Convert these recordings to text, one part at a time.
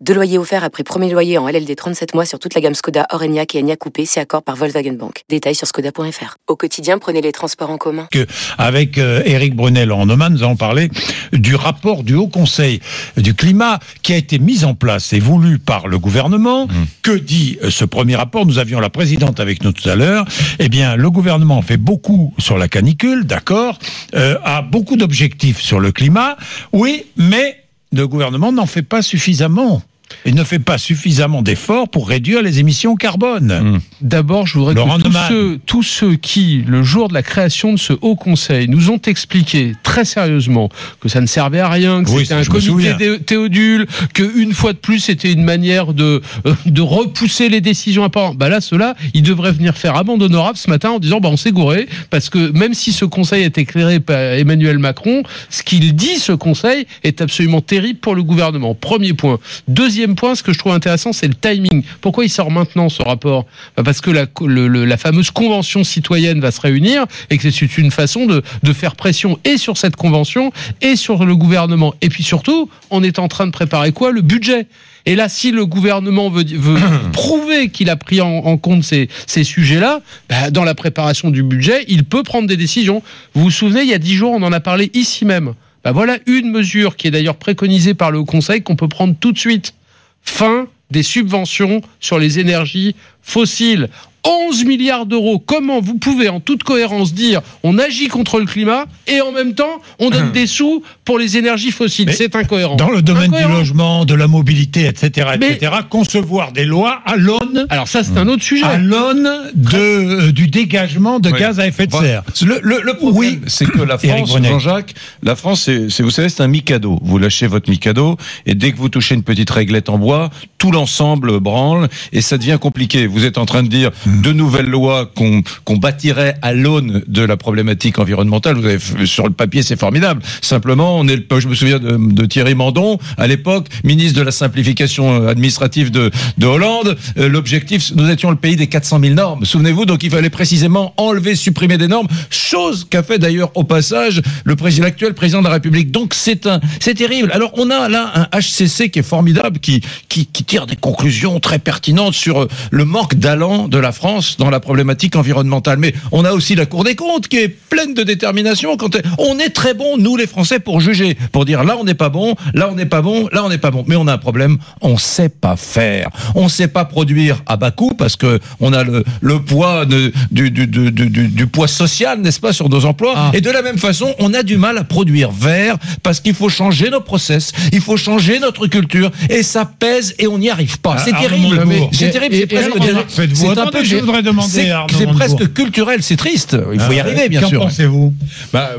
Deux loyers offerts après premier loyer en LLD 37 mois sur toute la gamme Skoda, Orenia et Enya Coupé, c'est accord par Volkswagen Bank. Détails sur skoda.fr. Au quotidien, prenez les transports en commun. Que avec euh, Éric Brunel en Oman, nous allons parler du rapport du Haut Conseil du climat qui a été mis en place et voulu par le gouvernement. Mmh. Que dit euh, ce premier rapport? Nous avions la présidente avec nous tout à l'heure. Eh bien, le gouvernement fait beaucoup sur la canicule, d'accord, euh, a beaucoup d'objectifs sur le climat, oui, mais le gouvernement n'en fait pas suffisamment. Il ne fait pas suffisamment d'efforts pour réduire les émissions carbone. D'abord, je voudrais Laurent que tous ceux, tous ceux qui, le jour de la création de ce Haut Conseil, nous ont expliqué très sérieusement que ça ne servait à rien, que Oui, c'était un comité théodule, que une fois de plus c'était une manière de euh, de repousser les décisions importantes. Bah là, ceux-là, ils devraient venir faire amende honorable ce matin en disant bah on s'est gouré parce que même si ce Conseil est éclairé par Emmanuel Macron, ce qu'il dit ce Conseil est absolument terrible pour le gouvernement. Premier point. Deuxième point, ce que je trouve intéressant, c'est le timing. Pourquoi il sort maintenant ce rapport? Bah, Parce que la, le- le- la fameuse convention citoyenne va se réunir et que c'est une façon de, de faire pression et sur cette convention et sur le gouvernement. Et puis surtout, on est en train de préparer quoi? Le budget. Et là, si le gouvernement veut, veut prouver qu'il a pris en, en compte ces, ces sujets-là, bah, dans la préparation du budget, il peut prendre des décisions. Vous vous souvenez, il y a dix jours, on en a parlé ici même. Bah, voilà une mesure qui est d'ailleurs préconisée par le Conseil qu'on peut prendre tout de suite. Fin des subventions sur les énergies fossiles. 11 milliards d'euros. Comment vous pouvez en toute cohérence dire on agit contre le climat et en même temps on donne des sous pour les énergies fossiles C'est incohérent. Dans le domaine Incohérent. du logement, de la mobilité, etc., Mais- etc., concevoir des lois à l'aune Alors ça c'est un autre sujet. à l'aune de, euh, du dégagement de Oui. gaz à effet de serre. Le, le, le problème, c'est que la France. Jean-Jacques, la France, c'est, c'est- vous savez, c'est un mikado. Vous lâchez votre mikado, et dès que vous touchez une petite réglette en bois, tout l'ensemble branle, et ça devient compliqué. Vous êtes en train de dire Hmm. de nouvelles lois qu'on, qu'on bâtirait à l'aune de la problématique environnementale. Vous avez, sur le papier, c'est formidable. Simplement, on est, le- je me souviens de, de Thierry Mandon, à l'époque, ministre de la simplification euh, administrative de, de Hollande. Euh, L'objectif, nous étions le pays des 400 000 normes. Souvenez-vous, donc il fallait précisément enlever, supprimer des normes, chose qu'a fait d'ailleurs au passage le président l'actuel président de la République. Donc c'est un, c'est terrible. Alors on a là un HCC qui est formidable, qui, qui, qui tire des conclusions très pertinentes sur euh, le manque d'allant de la France dans la problématique environnementale. Mais on a aussi la Cour des comptes qui est pleine de détermination. Quand on est très bon, nous les Français, pour juger, pour dire là on n'est pas bon, là on n'est pas bon, là on n'est pas bon. Mais on a un problème, on sait pas faire, on sait pas produire à bas coût parce que on a le, le poids de- du, du, du, du, du- du poids social, n'est-ce pas, sur nos emplois. Ah. Et de la même façon, on a du mal à produire vert parce qu'il faut changer nos process, il faut changer notre culture et ça pèse et on n'y arrive pas. Ah, C'est terrible. C'est terrible. C'est presque, je voudrais demander c'est- presque culturel. C'est triste. Il faut y Ah, arriver, bien Qu'en sûr. pensez-vous Bah,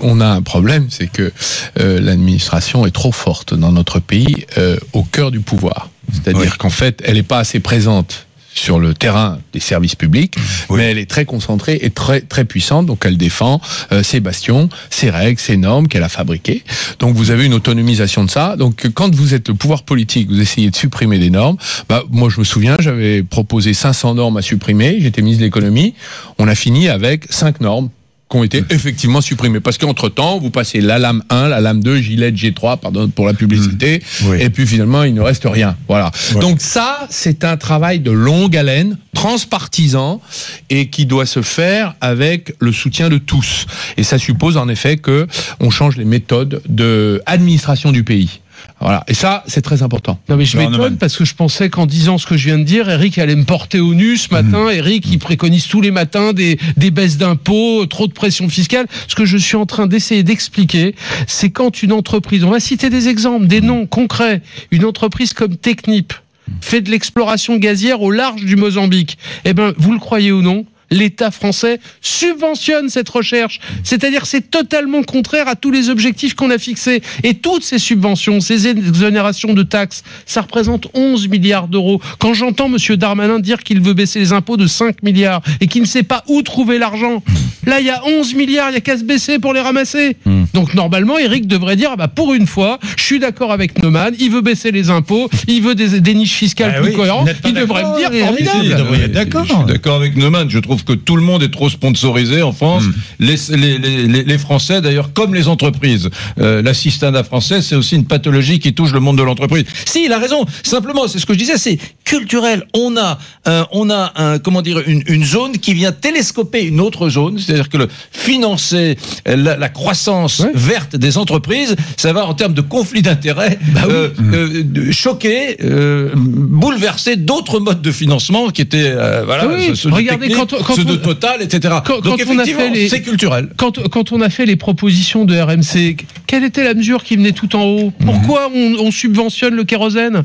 on a un problème, c'est que euh, l'administration est trop forte dans notre pays, euh, au cœur du pouvoir. C'est-à-dire qu'en fait, elle n'est pas assez présente sur le terrain des services publics, Oui. mais elle est très concentrée et très très puissante. Donc, elle défend euh, ses bastions, ses règles, ses normes qu'elle a fabriquées. Donc, vous avez une autonomisation de ça. Donc, quand vous êtes le pouvoir politique, vous essayez de supprimer des normes. Bah, moi, je me souviens, j'avais proposé 500 normes à supprimer. J'étais ministre de l'économie. On a fini avec 5 normes qui ont été effectivement supprimées. Parce qu'entre temps, vous passez la lame 1, la lame 2, Gillette, G3, pardon pour la publicité, Oui. et puis finalement, il ne reste rien. Voilà. Ouais. Donc ça, c'est un travail de longue haleine, transpartisan, et qui doit se faire avec le soutien de tous. Et ça suppose en effet que on change les méthodes de administration du pays. Voilà. Et ça, c'est très important. Non mais je m'étonne parce que je pensais qu'en disant ce que je viens de dire, Eric allait me porter au nu ce matin. Eric, il préconise tous les matins des, des baisses d'impôts, trop de pression fiscale. Ce que je suis en train d'essayer d'expliquer, c'est quand une entreprise, on va citer des exemples, des noms concrets, une entreprise comme Technip fait de l'exploration gazière au large du Mozambique. Eh ben, vous le croyez ou non, l'État français subventionne cette recherche. C'est-à-dire c'est totalement contraire à tous les objectifs qu'on a fixés. Et toutes ces subventions, ces exonérations de taxes, ça représente 11 milliards d'euros. Quand j'entends Monsieur Darmanin dire qu'il veut baisser les impôts de 5 milliards et qu'il ne sait pas où trouver l'argent, là il y a 11 milliards, il y a qu'à se baisser pour les ramasser. Donc normalement, Eric devrait dire, ah bah, pour une fois, je suis d'accord avec Neumann, il veut baisser les impôts, il veut des, des niches fiscales Ah plus oui, cohérentes, il devrait me dire formidable. Si, d'accord. Je suis d'accord avec Neumann. Je trouve que tout le monde est trop sponsorisé en France. Les, les, les, les Français, d'ailleurs, comme les entreprises. Euh, L'assistanat français, c'est aussi une pathologie qui touche le monde de l'entreprise. Si, il a raison. Simplement, c'est ce que je disais, c'est culturel. On a, euh, on a un, comment dire, une, une zone qui vient télescoper une autre zone. C'est-à-dire que le financer euh, la, la croissance Verte des entreprises, ça va en termes de conflit d'intérêts Bah oui. euh, euh, de- choquer, euh, bouleverser d'autres modes de financement qui étaient, euh, voilà, Oui, ceux- de regardez, Technip, quand- quand ceux on- de Total, etc. Quand- Donc quand on a fait les- c'est culturel. Quand, quand on a fait les propositions de RMC, quelle était la mesure qui venait tout en haut? Pourquoi on, on subventionne le kérosène?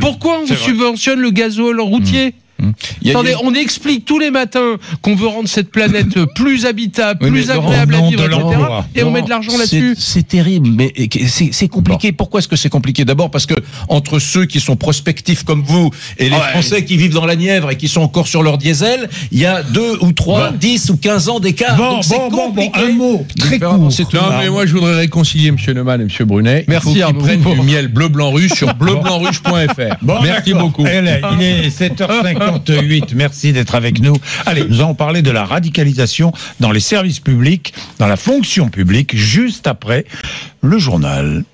Pourquoi on subventionne le gazole routier? Il y a- Attendez, on explique tous les matins qu'on veut rendre cette planète plus habitable, Oui, plus agréable à vivre, de etc. l'emploi. Et on met de l'argent là-dessus. C'est terrible, mais c'est compliqué. Pourquoi est-ce que c'est compliqué? D'abord parce que entre ceux qui sont prospectifs comme vous et les Ouais. Français qui vivent dans la Nièvre et qui sont encore sur leur diesel, il y a deux ou trois, dix ou quinze ans d'écart. Bon, Donc c'est bon, bon, bon, compliqué un mot très court. Non, mais moi, je voudrais réconcilier M. Neumann et M. Brunet. Merci, Il faut qu'ils Arnaud. prennent du miel bleu-blanc-ruche sur bleublancruche.fr. Bon, Merci beaucoup. Allez, il est 7h58. Merci d'être avec nous. Allez, nous allons parler de la radicalisation dans les services publics, dans la fonction publique, juste après le journal.